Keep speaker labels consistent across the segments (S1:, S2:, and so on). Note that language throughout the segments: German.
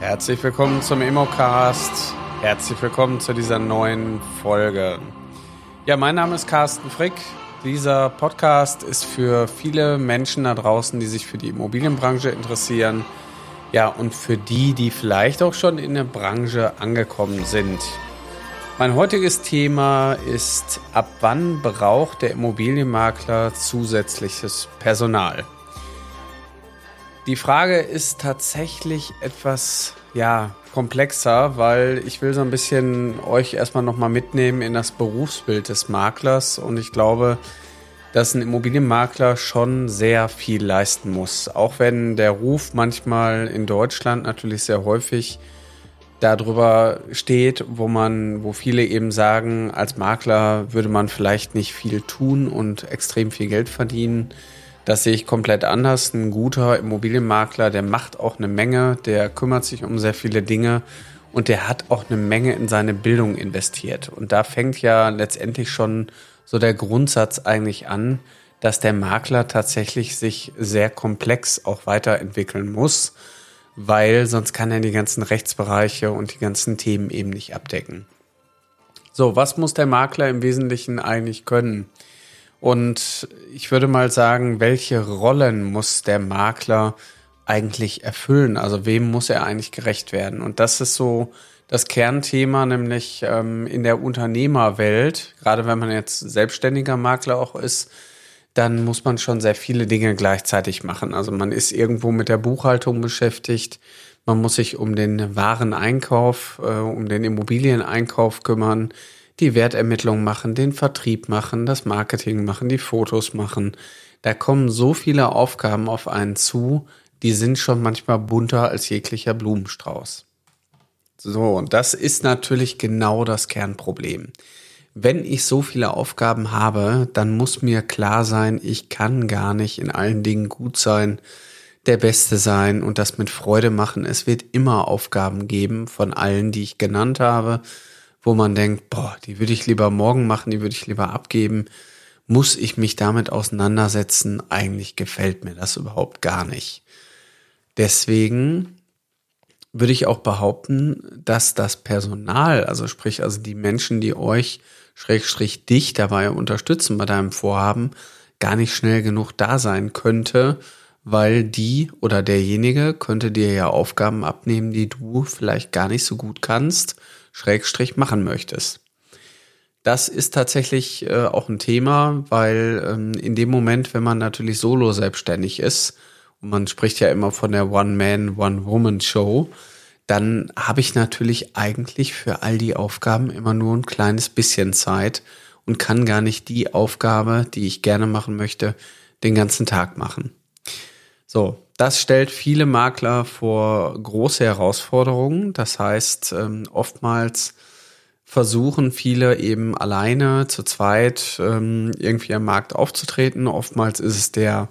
S1: Herzlich willkommen zum Immocast. Herzlich willkommen zu dieser neuen Folge. Ja, mein Name ist Carsten Frick. Dieser Podcast ist für viele Menschen da draußen, die sich für die Immobilienbranche interessieren. Ja, und für die, die vielleicht auch schon in der Branche angekommen sind. Mein heutiges Thema ist, ab wann braucht der Immobilienmakler zusätzliches Personal? Die Frage ist tatsächlich etwas, ja, komplexer, weil ich will so ein bisschen euch erstmal nochmal mitnehmen in das Berufsbild des Maklers und ich glaube, dass ein Immobilienmakler schon sehr viel leisten muss. Auch wenn der Ruf manchmal in Deutschland natürlich sehr häufig darüber steht, wo man, wo viele eben sagen, als Makler würde man vielleicht nicht viel tun und extrem viel Geld verdienen. Das sehe ich komplett anders. Ein guter Immobilienmakler, der macht auch eine Menge, der kümmert sich um sehr viele Dinge und der hat auch eine Menge in seine Bildung investiert. Und da fängt ja letztendlich schon so der Grundsatz eigentlich an, dass der Makler tatsächlich sich sehr komplex auch weiterentwickeln muss weil sonst kann er die ganzen Rechtsbereiche und die ganzen Themen eben nicht abdecken. So, was muss der Makler im Wesentlichen eigentlich können? Und ich würde mal sagen, welche Rollen muss der Makler eigentlich erfüllen? Also wem muss er eigentlich gerecht werden? Und das ist so das Kernthema, nämlich ähm, in der Unternehmerwelt, gerade wenn man jetzt selbstständiger Makler auch ist, dann muss man schon sehr viele Dinge gleichzeitig machen. Also man ist irgendwo mit der Buchhaltung beschäftigt, man muss sich um den Wareneinkauf, äh, um den Immobilieneinkauf kümmern, die Wertermittlung machen, den Vertrieb machen, das Marketing machen, die Fotos machen. Da kommen so viele Aufgaben auf einen zu, die sind schon manchmal bunter als jeglicher Blumenstrauß. So, und das ist natürlich genau das Kernproblem wenn ich so viele Aufgaben habe, dann muss mir klar sein, ich kann gar nicht in allen Dingen gut sein, der Beste sein und das mit Freude machen. Es wird immer Aufgaben geben von allen, die ich genannt habe, wo man denkt, boah, die würde ich lieber morgen machen, die würde ich lieber abgeben. Muss ich mich damit auseinandersetzen? Eigentlich gefällt mir das überhaupt gar nicht. Deswegen würde ich auch behaupten, dass das Personal, also sprich also die Menschen, die euch Schrägstrich dich dabei unterstützen bei deinem Vorhaben, gar nicht schnell genug da sein könnte, weil die oder derjenige könnte dir ja Aufgaben abnehmen, die du vielleicht gar nicht so gut kannst, Schrägstrich machen möchtest. Das ist tatsächlich äh, auch ein Thema, weil ähm, in dem Moment, wenn man natürlich solo selbstständig ist, und man spricht ja immer von der One-Man, One-Woman-Show, dann habe ich natürlich eigentlich für all die Aufgaben immer nur ein kleines bisschen Zeit und kann gar nicht die Aufgabe, die ich gerne machen möchte, den ganzen Tag machen. So, das stellt viele Makler vor große Herausforderungen. Das heißt, ähm, oftmals versuchen viele eben alleine, zu zweit ähm, irgendwie am Markt aufzutreten. Oftmals ist es der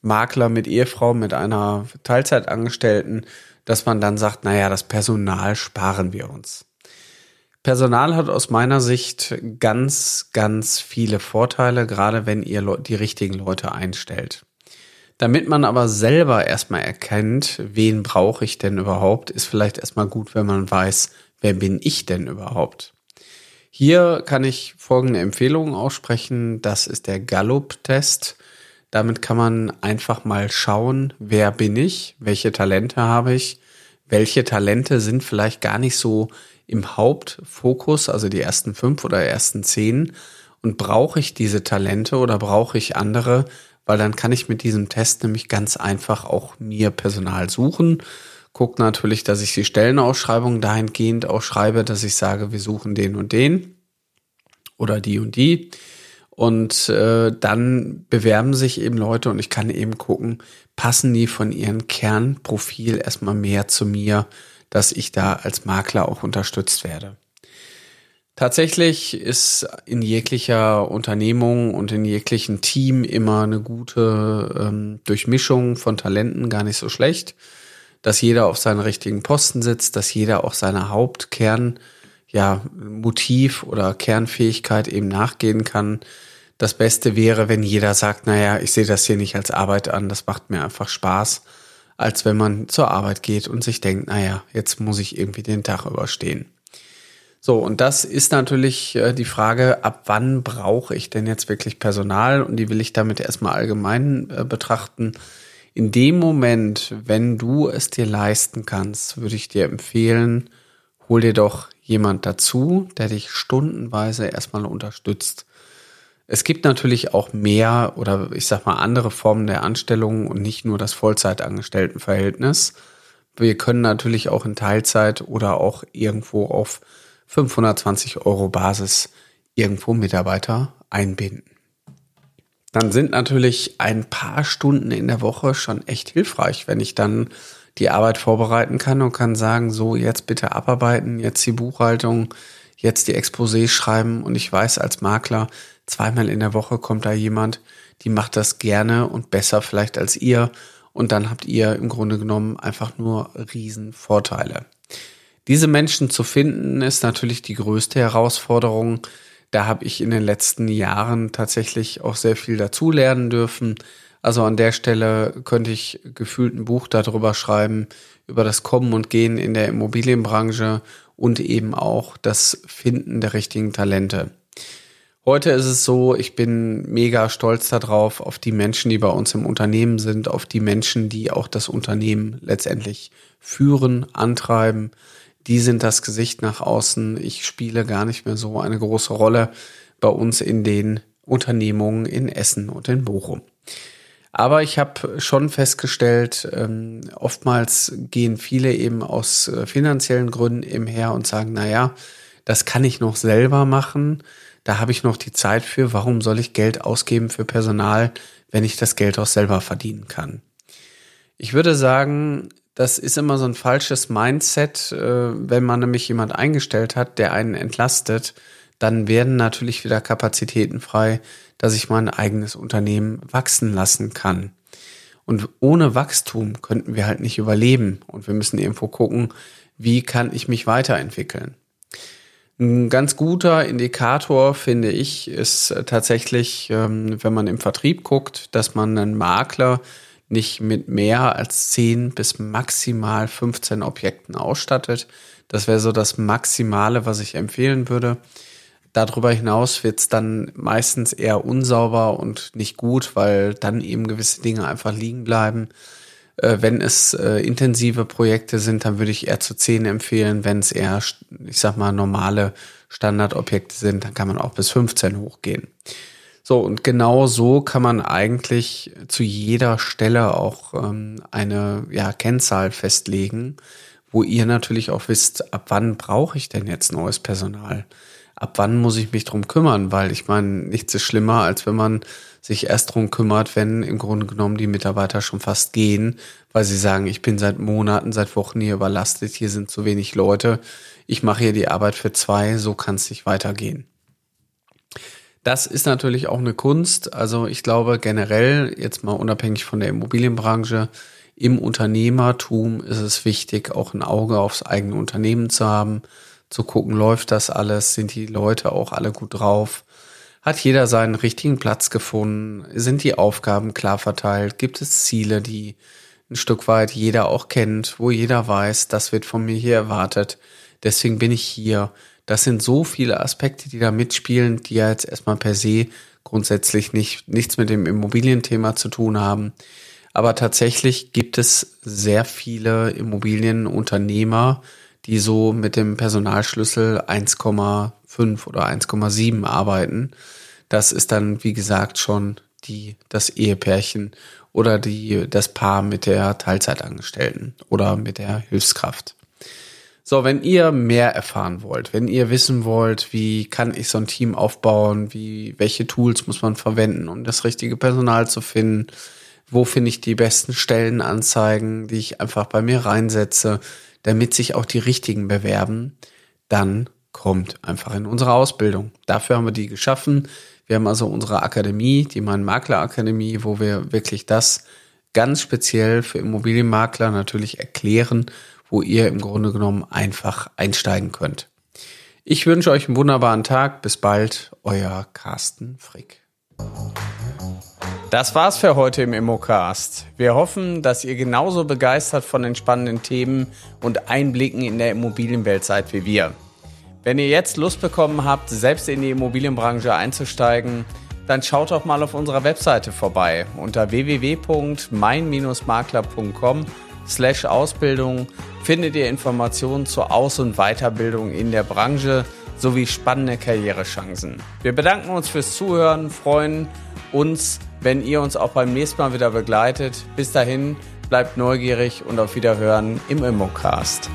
S1: Makler mit Ehefrau, mit einer Teilzeitangestellten, dass man dann sagt, naja, das Personal sparen wir uns. Personal hat aus meiner Sicht ganz, ganz viele Vorteile, gerade wenn ihr die richtigen Leute einstellt. Damit man aber selber erstmal erkennt, wen brauche ich denn überhaupt, ist vielleicht erstmal gut, wenn man weiß, wer bin ich denn überhaupt. Hier kann ich folgende Empfehlungen aussprechen. Das ist der Gallup-Test. Damit kann man einfach mal schauen, wer bin ich, welche Talente habe ich, welche Talente sind vielleicht gar nicht so im Hauptfokus, also die ersten fünf oder ersten zehn. Und brauche ich diese Talente oder brauche ich andere? Weil dann kann ich mit diesem Test nämlich ganz einfach auch mir Personal suchen. Guck natürlich, dass ich die Stellenausschreibung dahingehend auch schreibe, dass ich sage, wir suchen den und den oder die und die. Und äh, dann bewerben sich eben Leute und ich kann eben gucken, passen die von ihrem Kernprofil erstmal mehr zu mir, dass ich da als Makler auch unterstützt werde. Tatsächlich ist in jeglicher Unternehmung und in jeglichen Team immer eine gute ähm, Durchmischung von Talenten gar nicht so schlecht, dass jeder auf seinen richtigen Posten sitzt, dass jeder auch seiner Hauptkern ja Motiv oder Kernfähigkeit eben nachgehen kann, das Beste wäre, wenn jeder sagt, naja, ich sehe das hier nicht als Arbeit an, das macht mir einfach Spaß. als wenn man zur Arbeit geht und sich denkt, naja, jetzt muss ich irgendwie den Tag überstehen. So, und das ist natürlich äh, die Frage, ab wann brauche ich denn jetzt wirklich Personal? Und die will ich damit erstmal allgemein äh, betrachten. In dem Moment, wenn du es dir leisten kannst, würde ich dir empfehlen, hol dir doch jemand dazu, der dich stundenweise erstmal unterstützt. Es gibt natürlich auch mehr oder ich sag mal andere Formen der Anstellung und nicht nur das Vollzeitangestelltenverhältnis. Wir können natürlich auch in Teilzeit oder auch irgendwo auf 520 Euro Basis irgendwo Mitarbeiter einbinden. Dann sind natürlich ein paar Stunden in der Woche schon echt hilfreich, wenn ich dann die Arbeit vorbereiten kann und kann sagen, so jetzt bitte abarbeiten, jetzt die Buchhaltung, jetzt die Exposé schreiben und ich weiß als Makler, zweimal in der Woche kommt da jemand, die macht das gerne und besser vielleicht als ihr und dann habt ihr im Grunde genommen einfach nur Riesenvorteile. Diese Menschen zu finden, ist natürlich die größte Herausforderung. Da habe ich in den letzten Jahren tatsächlich auch sehr viel dazulernen dürfen. Also an der Stelle könnte ich gefühlt ein Buch darüber schreiben, über das Kommen und Gehen in der Immobilienbranche und eben auch das Finden der richtigen Talente. Heute ist es so, ich bin mega stolz darauf, auf die Menschen, die bei uns im Unternehmen sind, auf die Menschen, die auch das Unternehmen letztendlich führen, antreiben, die sind das Gesicht nach außen. Ich spiele gar nicht mehr so eine große Rolle bei uns in den Unternehmungen in Essen und in Bochum. Aber ich habe schon festgestellt, ähm, oftmals gehen viele eben aus äh, finanziellen Gründen eben her und sagen, na ja, das kann ich noch selber machen. Da habe ich noch die Zeit für. Warum soll ich Geld ausgeben für Personal, wenn ich das Geld auch selber verdienen kann? Ich würde sagen, das ist immer so ein falsches Mindset, äh, wenn man nämlich jemand eingestellt hat, der einen entlastet, dann werden natürlich wieder Kapazitäten frei, dass ich mein eigenes Unternehmen wachsen lassen kann. Und ohne Wachstum könnten wir halt nicht überleben und wir müssen irgendwo gucken, wie kann ich mich weiterentwickeln. Ein ganz guter Indikator, finde ich, ist tatsächlich, ähm, wenn man im Vertrieb guckt, dass man einen Makler nicht mit mehr als 10 bis maximal 15 Objekten ausstattet. Das wäre so das Maximale, was ich empfehlen würde. Darüber hinaus wird es dann meistens eher unsauber und nicht gut, weil dann eben gewisse Dinge einfach liegen bleiben. Äh, wenn es äh, intensive Projekte sind, dann würde ich eher zu 10 empfehlen. Wenn es eher, ich sag mal, normale Standardobjekte sind, dann kann man auch bis 15 hochgehen. So, und genau so kann man eigentlich zu jeder Stelle auch ähm, eine ja, Kennzahl festlegen, wo ihr natürlich auch wisst, ab wann brauche ich denn jetzt neues Personal? Ab wann muss ich mich drum kümmern? Weil ich meine, nichts ist schlimmer, als wenn man sich erst drum kümmert, wenn im Grunde genommen die Mitarbeiter schon fast gehen, weil sie sagen, ich bin seit Monaten, seit Wochen hier überlastet, hier sind zu wenig Leute, ich mache hier die Arbeit für zwei, so kann es nicht weitergehen. Das ist natürlich auch eine Kunst. Also ich glaube generell, jetzt mal unabhängig von der Immobilienbranche, im Unternehmertum ist es wichtig, auch ein Auge aufs eigene Unternehmen zu haben, zu gucken, läuft das alles, sind die Leute auch alle gut drauf, hat jeder seinen richtigen Platz gefunden, sind die Aufgaben klar verteilt, gibt es Ziele, die ein Stück weit jeder auch kennt, wo jeder weiß, das wird von mir hier erwartet, deswegen bin ich hier das sind so viele Aspekte, die da mitspielen, die ja jetzt erstmal per se grundsätzlich nicht, nichts mit dem Immobilienthema zu tun haben. Aber tatsächlich gibt es sehr viele Immobilienunternehmer, die so mit dem Personalschlüssel 1,5 oder 1,7 arbeiten. Das ist dann, wie gesagt, schon die, das Ehepärchen oder die, das Paar mit der Teilzeitangestellten oder mit der Hilfskraft. So, wenn ihr mehr erfahren wollt, wenn ihr wissen wollt, wie kann ich so ein Team aufbauen, wie, welche Tools muss man verwenden, um das richtige Personal zu finden, wo finde ich die besten Stellenanzeigen, die ich einfach bei mir reinsetze, damit sich auch die richtigen bewerben, dann kommt einfach in unsere Ausbildung. Dafür haben wir die geschaffen. Wir haben also unsere Akademie, die Mein Makler Akademie, wo wir wirklich das ganz speziell für Immobilienmakler natürlich erklären wo ihr im Grunde genommen einfach einsteigen könnt. Ich wünsche euch einen wunderbaren Tag. Bis bald, euer Carsten Frick. Das war's für heute im Immocast. Wir hoffen, dass ihr genauso begeistert von den spannenden Themen und Einblicken in der Immobilienwelt seid wie wir. Wenn ihr jetzt Lust bekommen habt, selbst in die Immobilienbranche einzusteigen, dann schaut doch mal auf unserer Webseite vorbei unter www.mein-makler.com slash Ausbildung findet ihr Informationen zur Aus- und Weiterbildung in der Branche sowie spannende Karrierechancen. Wir bedanken uns fürs Zuhören, freuen uns, wenn ihr uns auch beim nächsten Mal wieder begleitet. Bis dahin, bleibt neugierig und auf Wiederhören im Immocast.